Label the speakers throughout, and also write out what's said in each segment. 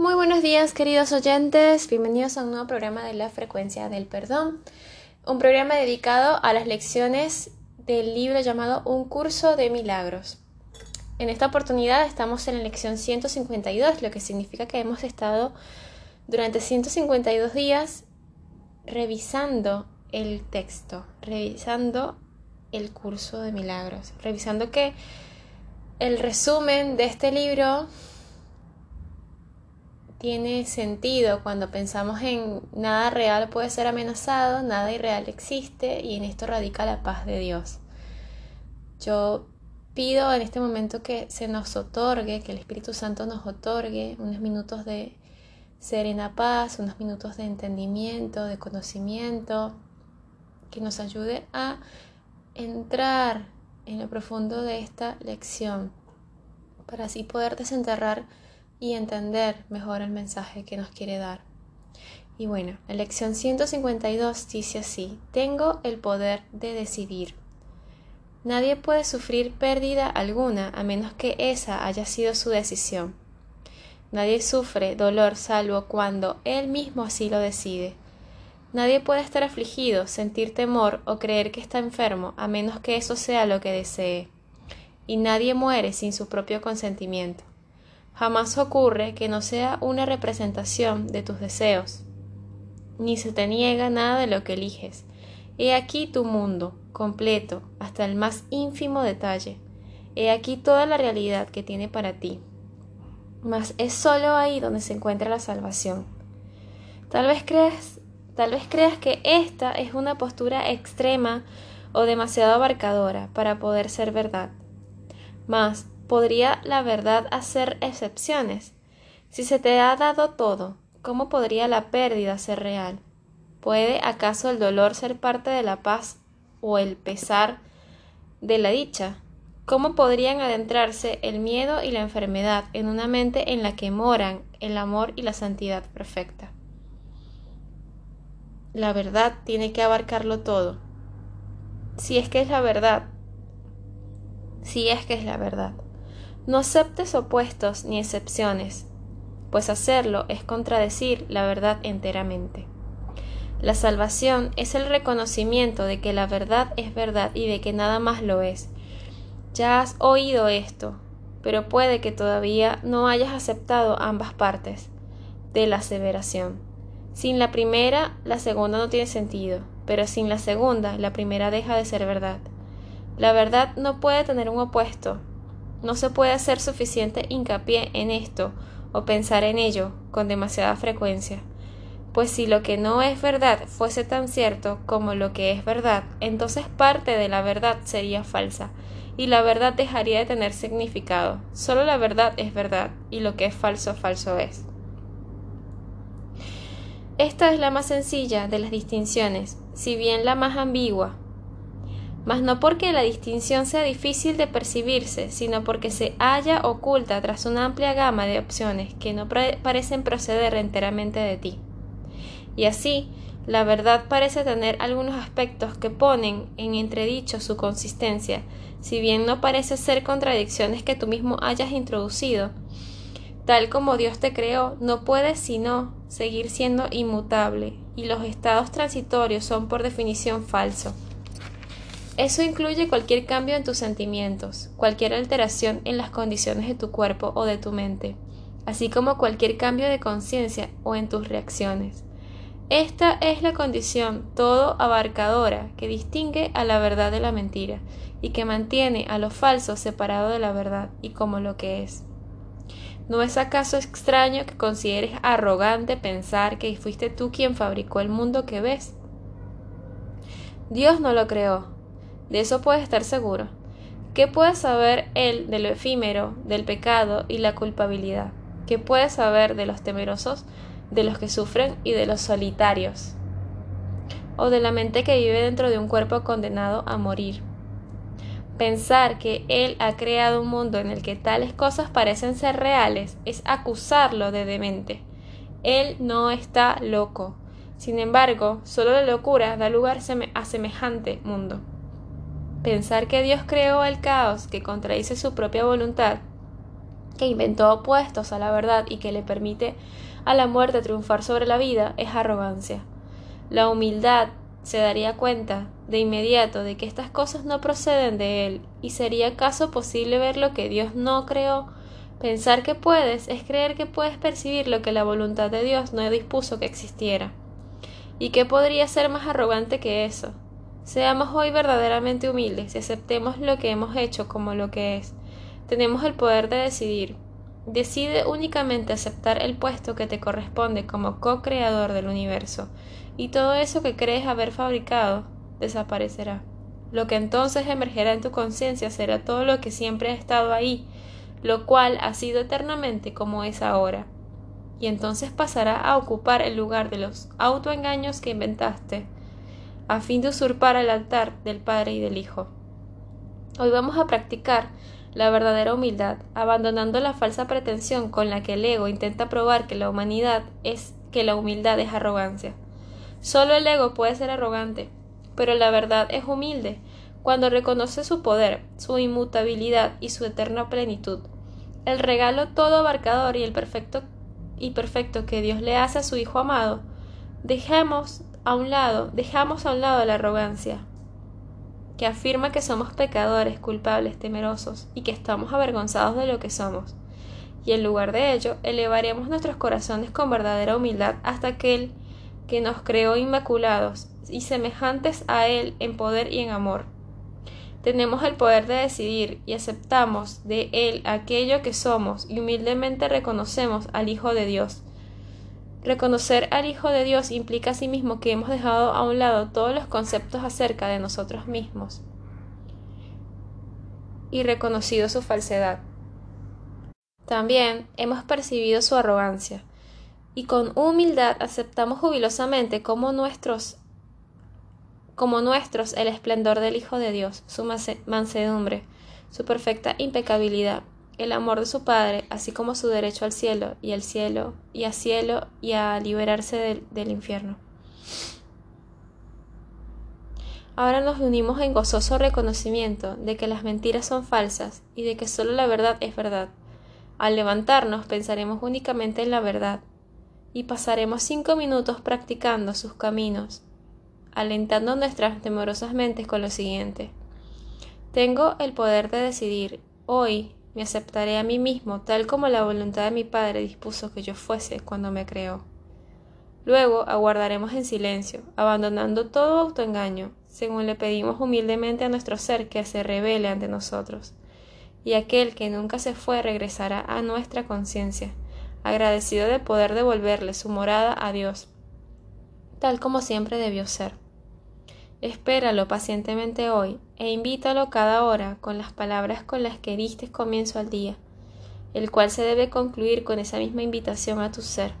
Speaker 1: Muy buenos días queridos oyentes, bienvenidos a un nuevo programa de la frecuencia del perdón, un programa dedicado a las lecciones del libro llamado Un curso de milagros. En esta oportunidad estamos en la lección 152, lo que significa que hemos estado durante 152 días revisando el texto, revisando el curso de milagros, revisando que el resumen de este libro tiene sentido cuando pensamos en nada real puede ser amenazado, nada irreal existe y en esto radica la paz de Dios. Yo pido en este momento que se nos otorgue, que el Espíritu Santo nos otorgue unos minutos de serena paz, unos minutos de entendimiento, de conocimiento, que nos ayude a entrar en lo profundo de esta lección, para así poder desenterrar y entender mejor el mensaje que nos quiere dar. Y bueno, la lección 152 dice así, tengo el poder de decidir. Nadie puede sufrir pérdida alguna a menos que esa haya sido su decisión. Nadie sufre dolor salvo cuando él mismo así lo decide. Nadie puede estar afligido, sentir temor o creer que está enfermo a menos que eso sea lo que desee. Y nadie muere sin su propio consentimiento. Jamás ocurre que no sea una representación de tus deseos, ni se te niega nada de lo que eliges. He aquí tu mundo, completo, hasta el más ínfimo detalle. He aquí toda la realidad que tiene para ti. Mas es solo ahí donde se encuentra la salvación. Tal vez creas Tal vez creas que esta es una postura extrema o demasiado abarcadora para poder ser verdad. Mas, ¿podría la verdad hacer excepciones? Si se te ha dado todo, ¿cómo podría la pérdida ser real? ¿Puede acaso el dolor ser parte de la paz o el pesar de la dicha? ¿Cómo podrían adentrarse el miedo y la enfermedad en una mente en la que moran el amor y la santidad perfecta? la verdad tiene que abarcarlo todo. Si es que es la verdad. Si es que es la verdad. No aceptes opuestos ni excepciones, pues hacerlo es contradecir la verdad enteramente. La salvación es el reconocimiento de que la verdad es verdad y de que nada más lo es. Ya has oído esto, pero puede que todavía no hayas aceptado ambas partes de la aseveración. Sin la primera, la segunda no tiene sentido, pero sin la segunda, la primera deja de ser verdad. La verdad no puede tener un opuesto. No se puede hacer suficiente hincapié en esto o pensar en ello con demasiada frecuencia. Pues si lo que no es verdad fuese tan cierto como lo que es verdad, entonces parte de la verdad sería falsa, y la verdad dejaría de tener significado. Solo la verdad es verdad, y lo que es falso, falso es. Esta es la más sencilla de las distinciones, si bien la más ambigua, mas no porque la distinción sea difícil de percibirse, sino porque se halla oculta tras una amplia gama de opciones que no parecen proceder enteramente de ti. Y así, la verdad parece tener algunos aspectos que ponen en entredicho su consistencia, si bien no parece ser contradicciones que tú mismo hayas introducido, tal como Dios te creó, no puedes sino seguir siendo inmutable, y los estados transitorios son por definición falsos. Eso incluye cualquier cambio en tus sentimientos, cualquier alteración en las condiciones de tu cuerpo o de tu mente, así como cualquier cambio de conciencia o en tus reacciones. Esta es la condición todo abarcadora que distingue a la verdad de la mentira y que mantiene a lo falso separado de la verdad y como lo que es. ¿No es acaso extraño que consideres arrogante pensar que fuiste tú quien fabricó el mundo que ves? Dios no lo creó. De eso puedes estar seguro. ¿Qué puede saber Él de lo efímero, del pecado y la culpabilidad? ¿Qué puede saber de los temerosos, de los que sufren y de los solitarios? ¿O de la mente que vive dentro de un cuerpo condenado a morir? Pensar que Él ha creado un mundo en el que tales cosas parecen ser reales es acusarlo de demente. Él no está loco. Sin embargo, solo la locura da lugar a semejante mundo. Pensar que Dios creó el caos que contradice su propia voluntad, que inventó opuestos a la verdad y que le permite a la muerte triunfar sobre la vida, es arrogancia. La humildad se daría cuenta de inmediato de que estas cosas no proceden de él, y sería acaso posible ver lo que Dios no creó. Pensar que puedes es creer que puedes percibir lo que la voluntad de Dios no dispuso que existiera. ¿Y qué podría ser más arrogante que eso? Seamos hoy verdaderamente humildes y aceptemos lo que hemos hecho como lo que es. Tenemos el poder de decidir. Decide únicamente aceptar el puesto que te corresponde como co-creador del universo, y todo eso que crees haber fabricado desaparecerá. Lo que entonces emergerá en tu conciencia será todo lo que siempre ha estado ahí, lo cual ha sido eternamente como es ahora. Y entonces pasará a ocupar el lugar de los autoengaños que inventaste, a fin de usurpar el altar del Padre y del Hijo. Hoy vamos a practicar la verdadera humildad, abandonando la falsa pretensión con la que el ego intenta probar que la humanidad es que la humildad es arrogancia. Solo el ego puede ser arrogante, pero la verdad es humilde cuando reconoce su poder, su inmutabilidad y su eterna plenitud. El regalo todo abarcador y el perfecto y perfecto que Dios le hace a su Hijo amado, dejemos a un lado, dejamos a un lado la arrogancia, que afirma que somos pecadores, culpables, temerosos y que estamos avergonzados de lo que somos. Y en lugar de ello, elevaremos nuestros corazones con verdadera humildad hasta aquel que nos creó inmaculados y semejantes a Él en poder y en amor. Tenemos el poder de decidir y aceptamos de Él aquello que somos y humildemente reconocemos al Hijo de Dios. Reconocer al Hijo de Dios implica asimismo que hemos dejado a un lado todos los conceptos acerca de nosotros mismos y reconocido su falsedad. También hemos percibido su arrogancia, y con humildad aceptamos jubilosamente como nuestros como nuestros el esplendor del Hijo de Dios, su mansedumbre, su perfecta impecabilidad, el amor de su Padre, así como su derecho al cielo y al cielo y a cielo y a liberarse del, del infierno. Ahora nos unimos en gozoso reconocimiento de que las mentiras son falsas y de que solo la verdad es verdad. Al levantarnos pensaremos únicamente en la verdad, y pasaremos cinco minutos practicando sus caminos, alentando nuestras temorosas mentes con lo siguiente. Tengo el poder de decidir. Hoy me aceptaré a mí mismo tal como la voluntad de mi Padre dispuso que yo fuese cuando me creó. Luego aguardaremos en silencio, abandonando todo autoengaño, según le pedimos humildemente a nuestro ser que se revele ante nosotros. Y aquel que nunca se fue regresará a nuestra conciencia agradecido de poder devolverle su morada a Dios, tal como siempre debió ser. Espéralo pacientemente hoy e invítalo cada hora con las palabras con las que diste comienzo al día, el cual se debe concluir con esa misma invitación a tu ser.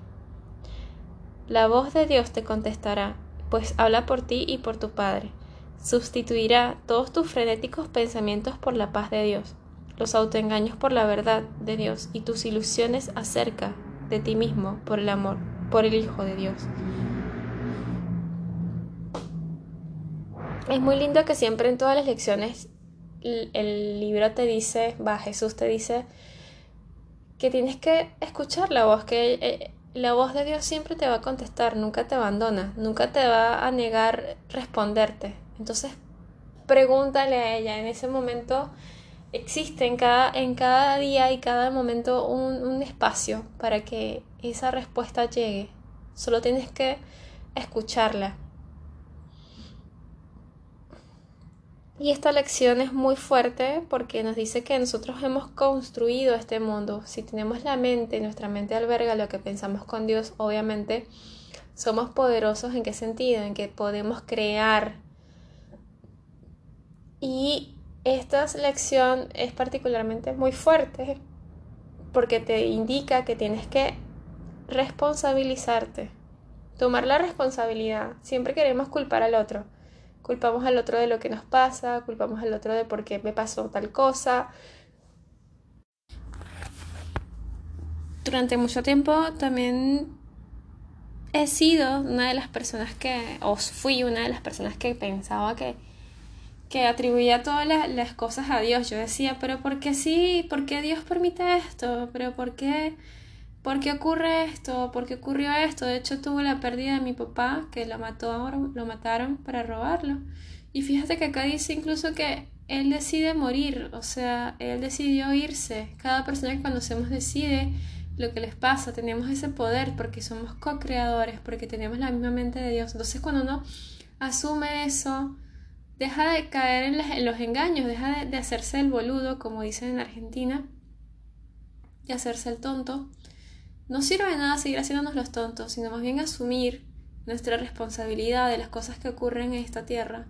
Speaker 1: La voz de Dios te contestará, pues habla por ti y por tu Padre. Sustituirá todos tus frenéticos pensamientos por la paz de Dios los autoengaños por la verdad de Dios y tus ilusiones acerca de ti mismo por el amor, por el Hijo de Dios. Es muy lindo que siempre en todas las lecciones el, libro te dice, va, Jesús te dice que tienes que escuchar la voz, que eh, la voz de Dios siempre te va a contestar, nunca te abandona, nunca te va a negar responderte. Entonces, pregúntale a ella en ese momento existe en cada, en cada día y cada momento un, un espacio para que esa respuesta llegue. Solo tienes que escucharla. Y esta lección es muy fuerte porque nos dice que nosotros hemos construido este mundo. Si tenemos la mente, nuestra mente alberga lo que pensamos con Dios, obviamente somos poderosos en qué sentido, en que podemos crear. Y esta lección es particularmente muy fuerte porque te indica que tienes que responsabilizarte, tomar la responsabilidad. Siempre queremos culpar al otro. Culpamos al otro de lo que nos pasa, culpamos al otro de por qué me pasó tal cosa. Durante mucho tiempo también he sido una de las personas que, o fui una de las personas que pensaba que que atribuía todas las, cosas a Dios. Yo decía, pero ¿por qué sí? ¿Por qué Dios permite esto? ¿Pero por qué? ¿Por qué ocurre esto? ¿Por qué ocurrió esto? De hecho, tuve la pérdida de mi papá, que lo, mató, lo mataron para robarlo. Y fíjate que acá dice incluso que él decide morir, o sea, él decidió irse. Cada persona que conocemos decide lo que les pasa, tenemos ese poder porque somos co-creadores, porque tenemos la misma mente de Dios. Entonces cuando uno asume eso, deja de caer en, los engaños, deja de, hacerse el boludo, como dicen en Argentina, y hacerse el tonto. No sirve de nada seguir haciéndonos los tontos, sino más bien asumir nuestra responsabilidad de las cosas que ocurren en esta tierra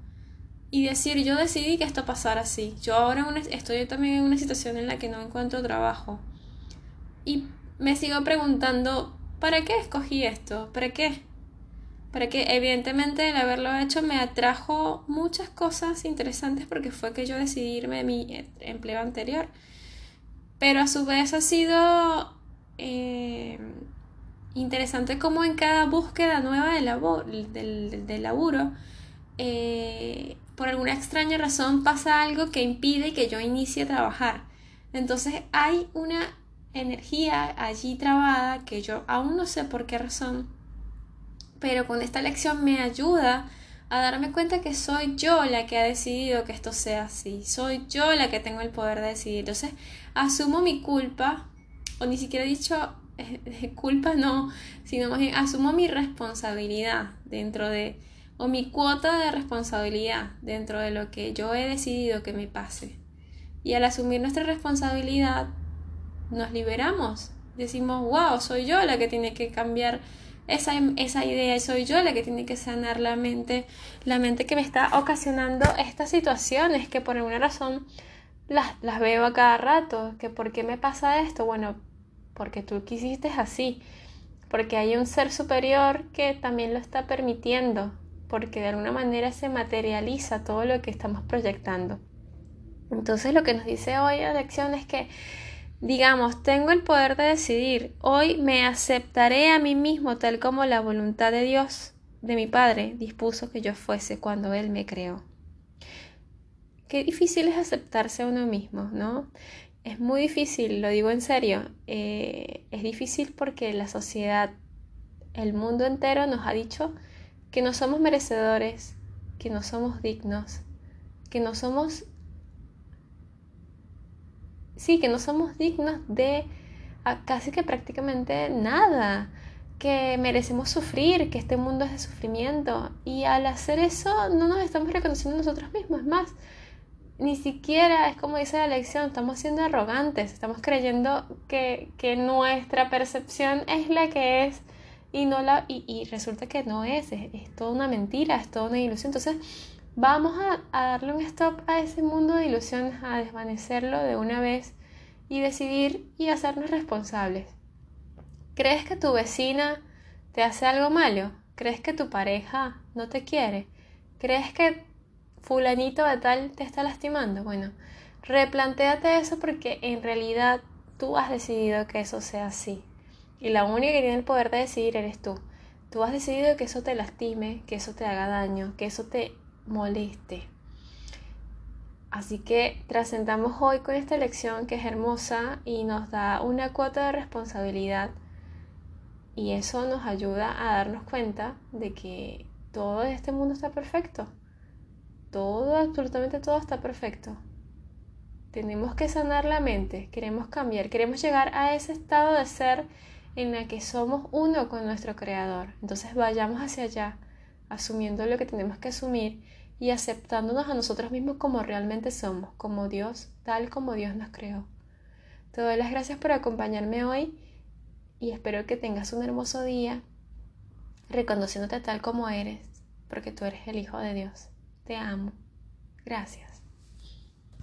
Speaker 1: y decir yo decidí que esto pasara así. Yo ahora estoy también en una situación en la que no encuentro trabajo. Y me sigo preguntando, ¿para qué escogí esto? ¿Para qué? para que evidentemente el haberlo hecho me atrajo muchas cosas interesantes porque fue que yo decidí irme de mi empleo anterior. Pero a su vez ha sido eh, interesante como en cada búsqueda nueva de, labor, del, laburo, eh, por alguna extraña razón pasa algo que impide que yo inicie a trabajar. Entonces hay una energía allí trabada que yo aún no sé por qué razón pero con esta lección me ayuda a darme cuenta que soy yo la que ha decidido que esto sea así, soy yo la que tengo el poder de decidir. Entonces, asumo mi culpa, o ni siquiera he dicho eh, culpa, no, sino más bien asumo mi responsabilidad dentro de, o mi cuota de responsabilidad dentro de lo que yo he decidido que me pase. Y al asumir nuestra responsabilidad, nos liberamos. Decimos, wow, soy yo la que tiene que cambiar esa, esa idea, soy yo la que tiene que sanar la mente, la mente que me está ocasionando estas situaciones que por alguna razón las, las veo a cada rato, que por qué me pasa esto, bueno, porque tú quisiste así, porque hay un ser superior que también lo está permitiendo, porque de alguna manera se materializa todo lo que estamos proyectando. Entonces lo que nos dice hoy la lección es que Digamos, tengo el poder de decidir. Hoy me aceptaré a mí mismo tal como la voluntad de Dios, de mi Padre, dispuso que yo fuese cuando Él me creó. Qué difícil es aceptarse a uno mismo, ¿no? Es muy difícil, lo digo en serio. Eh, es difícil porque la sociedad, el mundo entero nos ha dicho que no somos merecedores, que no somos dignos, que no somos sí, que no somos dignos de casi que prácticamente nada, que merecemos sufrir, que este mundo es de sufrimiento. Y al hacer eso no nos estamos reconociendo nosotros mismos, más, ni siquiera es como dice la lección, estamos siendo arrogantes, estamos creyendo que, nuestra percepción es la que es y no la y, resulta que no es, es, es, toda una mentira, es toda una ilusión. Entonces, vamos a, darle un stop a ese mundo de ilusiones, a desvanecerlo de una vez y decidir y hacernos responsables. ¿Crees que tu vecina te hace algo malo? ¿Crees que tu pareja no te quiere? ¿Crees que fulanito de tal te está lastimando? Bueno, replantéate eso porque en realidad tú has decidido que eso sea así. Y la única que tiene el poder de decidir eres tú. Tú has decidido que eso te lastime, que eso te haga daño, que eso te moleste. Así que trascendamos hoy con esta lección que es hermosa y nos da una cuota de responsabilidad y eso nos ayuda a darnos cuenta de que todo este mundo está perfecto. Todo, absolutamente todo está perfecto. Tenemos que sanar la mente, queremos cambiar, queremos llegar a ese estado de ser en el que somos uno con nuestro creador. Entonces vayamos hacia allá, asumiendo lo que tenemos que asumir y aceptándonos a nosotros mismos como realmente somos, como Dios, tal como Dios nos creó. Te doy las gracias por acompañarme hoy y espero que tengas un hermoso día reconociéndote tal como eres, porque tú eres el Hijo de Dios. Te amo. Gracias.